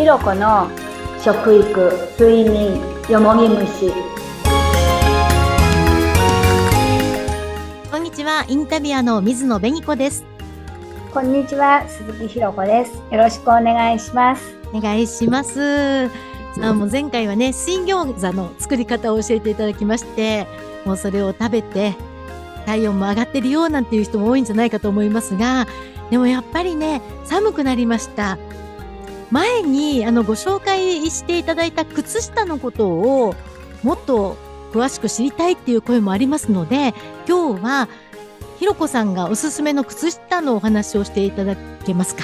ひろこの食育睡眠よもぎ虫。こんにちはインタビュアーの水野紅子です。こんにちは鈴木ひろこです。よろしくお願いします。お願いします。あもう前回はね水餃子の作り方を教えていただきましてもうそれを食べて体温も上がってるよなんていう人も多いんじゃないかと思いますがでもやっぱりね寒くなりました前にあのご紹介していただいた靴下のことをもっと詳しく知りたいっていう声もありますので今日はひろこさんがおすすめの靴下のお話をしていただけますか？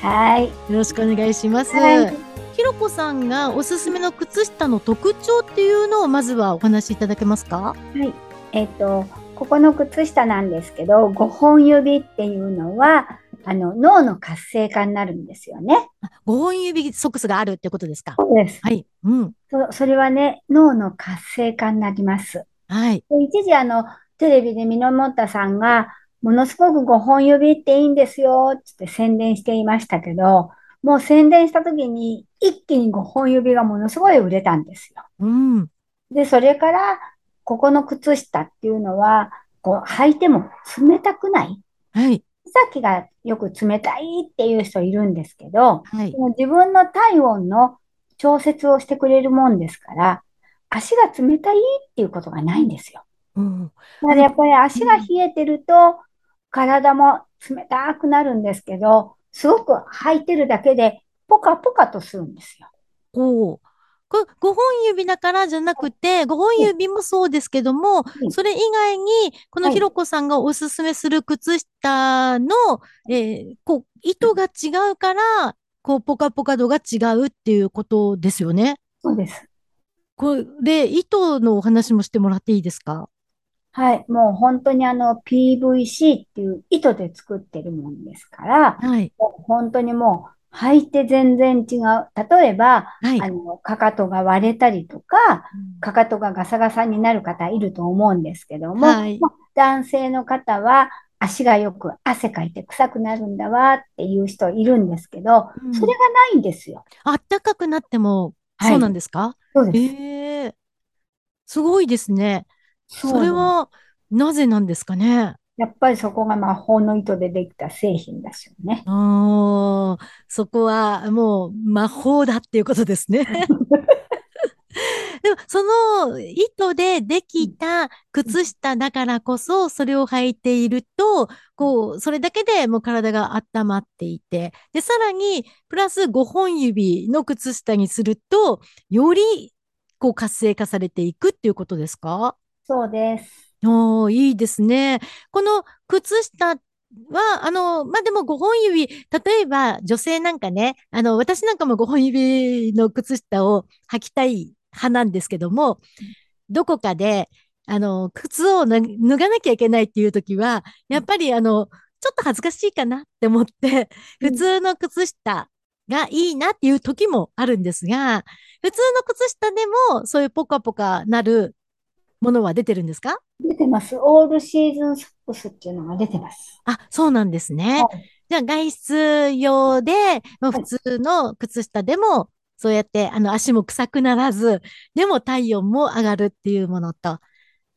はい。よろしくお願いします、はい、ひろこさんがおすすめの靴下の特徴っていうのをまずはお話しいただけますか？はい。えっ、ー、とここの靴下なんですけど5本指っていうのはあの、脳の活性化になるんですよね。5本指ソックスがあるってことですか？そうです。はい。うん。そそれはね、脳の活性化になります。はい。で一時あの、テレビでミノモッタさんが、ものすごく5本指っていいんですよって宣伝していましたけど、もう宣伝した時に一気に5本指がものすごい売れたんですよ。うん。で、それから、ここの靴下っていうのは、こう履いても冷たくない。はい。先がよく冷たいっていう人いるんですけど、はい、自分の体温の調節をしてくれるもんですから、足が冷たいっていうことがないんですよ。うん、だからやっぱり足が冷えてると、体も冷たくなるんですけど、すごく履いてるだけでポカポカとするんですよ。おこれ5本指だからじゃなくて、5本指もそうですけども、それ以外に、このひろこさんがおすすめする靴下の、えー、こう、糸が違うから、こう、ポカポカ度が違うっていうことですよね？そうです。これ、糸のお話もしてもらっていいですか？はい。もう本当にあの PVC っていう糸で作ってるもんですから、はい。本当にもう履いて全然違う。例えば、はい、あの、かかとが割れたりとか、かかとがガサガサになる方いると思うんですけども、はい、男性の方は足がよく汗かいて臭くなるんだわっていう人いるんですけど、うん、それがないんですよ。あったかくなっても、そうなんですか、そうです。えー、すごいですね。それは、なぜなんですかね？やっぱりそこが魔法の糸でできた製品ですよね。おそこはもう魔法だっていうことですね。でもその糸でできた靴下だからこそそれを履いていると、こう、それだけでもう体が温まっていて、で、さらにプラス5本指の靴下にすると、よりこう活性化されていくっていうことですか？そうです。おー、いいですね。この靴下は、あの、まあ、でも5本指、例えば女性なんかね、あの、私なんかも5本指の靴下を履きたい派なんですけども、どこかで、あの、靴を脱がなきゃいけないっていう時は、やっぱりあの、ちょっと恥ずかしいかなって思って、普通の靴下がいいなっていう時もあるんですが、普通の靴下でもそういうポカポカなるものは出てるんですか？出てます。オールシーズンソックスっていうのが出てます。あ、そうなんですね。はい、じゃあ外出用で、まあ、普通の靴下でも、そうやってあの足も臭くならず、でも体温も上がるっていうものと、か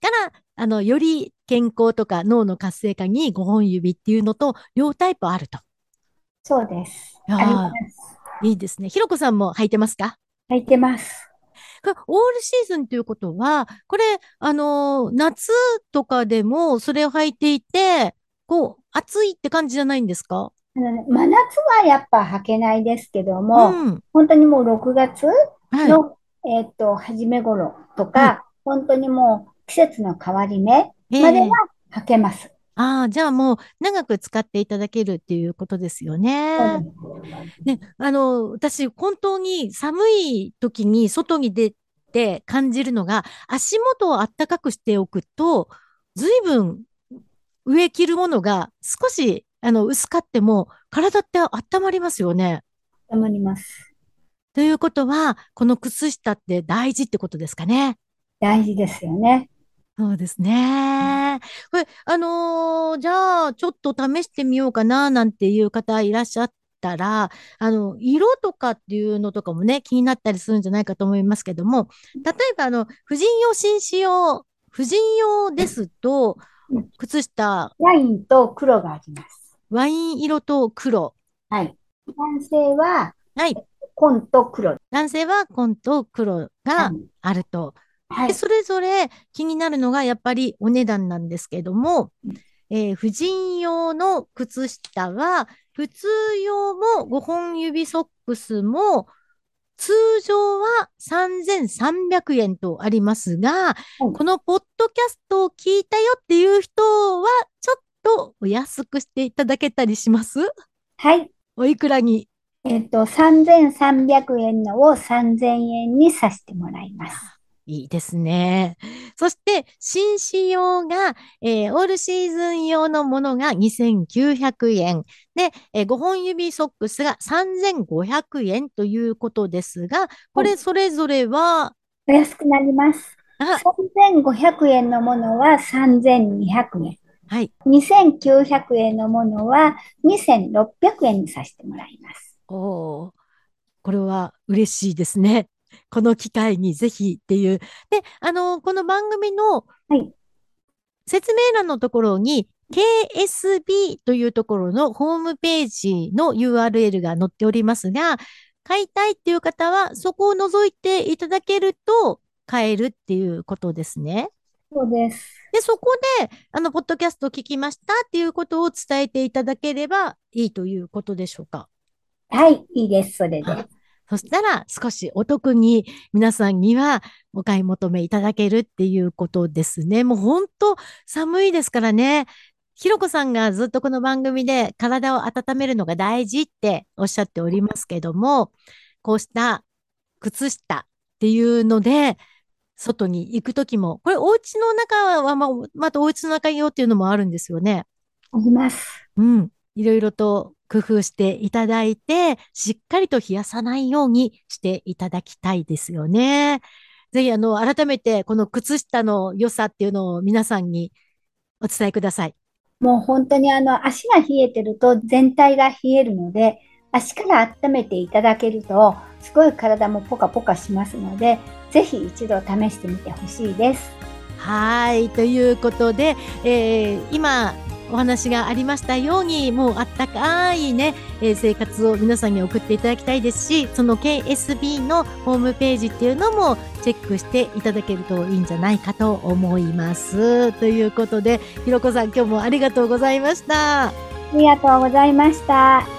ら、あの、より健康とか脳の活性化に5本指っていうのと、両タイプあると。そうです。いいですね。ひろこさんも履いてますか？履いてます。オールシーズンということは、これ、あのー、夏とかでもそれを履いていて、こう、暑いって感じじゃないんですか？真夏はやっぱ履けないですけども、うん、本当にもう6月の、はい、えっ、と、初め頃とか、はい、本当にもう季節の変わり目までは履けます。ああ、じゃあもう長く使っていただけるっていうことですよね。ね、あの、私、本当に寒い時に外に出て感じるのが、足元をあったかくしておくと、随分上着るものが少しあの薄かっても体って温まりますよね。温まります。ということは、この靴下って大事ってことですかね。大事ですよね。そうですね。これ、あのー、じゃあ、ちょっと試してみようかな、なんていう方いらっしゃっったら、あの、色とかっていうのとかもね、気になったりするんじゃないかと思いますけども、例えば、あの、婦人用紳士用、婦人用ですと、靴下。ワインと黒があります。ワイン色と黒。はい。男性は、はい。紺と黒。男性は紺と黒があると。はい、でそれぞれ気になるのがやっぱりお値段なんですけども、えー、婦人用の靴下は、普通用も5本指ソックスも、通常は3300円とありますが、うん、このポッドキャストを聞いたよっていう人は、ちょっとお安くしていただけたりします？はい。おいくらに？えっと、3300円のを3000円にさせてもらいます。いいですね。そして、紳士用が、えー、オールシーズン用のものが2900円。で、えー、5本指ソックスが3500円ということですが、これそれぞれは、お安くなります。3500円のものは3200円。はい。2900円のものは2600円にさせてもらいます。おこれは嬉しいですね。この機会にぜひっていう。で、あの、この番組の説明欄のところに、KSB というところのホームページの URL が載っておりますが、買いたいっていう方は、そこを覗いていただけると買えるっていうことですね。そうです。で、そこで、あの、ポッドキャストを聞きましたっていうことを伝えていただければいいということでしょうか。はい、いいです、それで。そしたら少しお得に皆さんにはお買い求めいただけるっていうことですね。もう本当寒いですからね。ひろこさんがずっとこの番組で体を温めるのが大事っておっしゃっておりますけども、こうした靴下っていうので、外に行くときも、これお家の中はま、またお家の中用っていうのもあるんですよね。あります。うん。いろいろと工夫していただいて、しっかりと冷やさないようにしていただきたいですよね。ぜひ、あの、改めて、この靴下の良さっていうのを皆さんにお伝えください。もう本当にあの、足が冷えてると全体が冷えるので、足から温めていただけると、すごい体もポカポカしますので、ぜひ一度試してみてほしいです。はい。ということで、えー、今、お話がありましたように、もうあったかいね、えー、生活を皆さんに送っていただきたいですし、その KSB のホームページっていうのもチェックしていただけるといいんじゃないかと思います。ということで、ひろこさん今日もありがとうございました。ありがとうございました。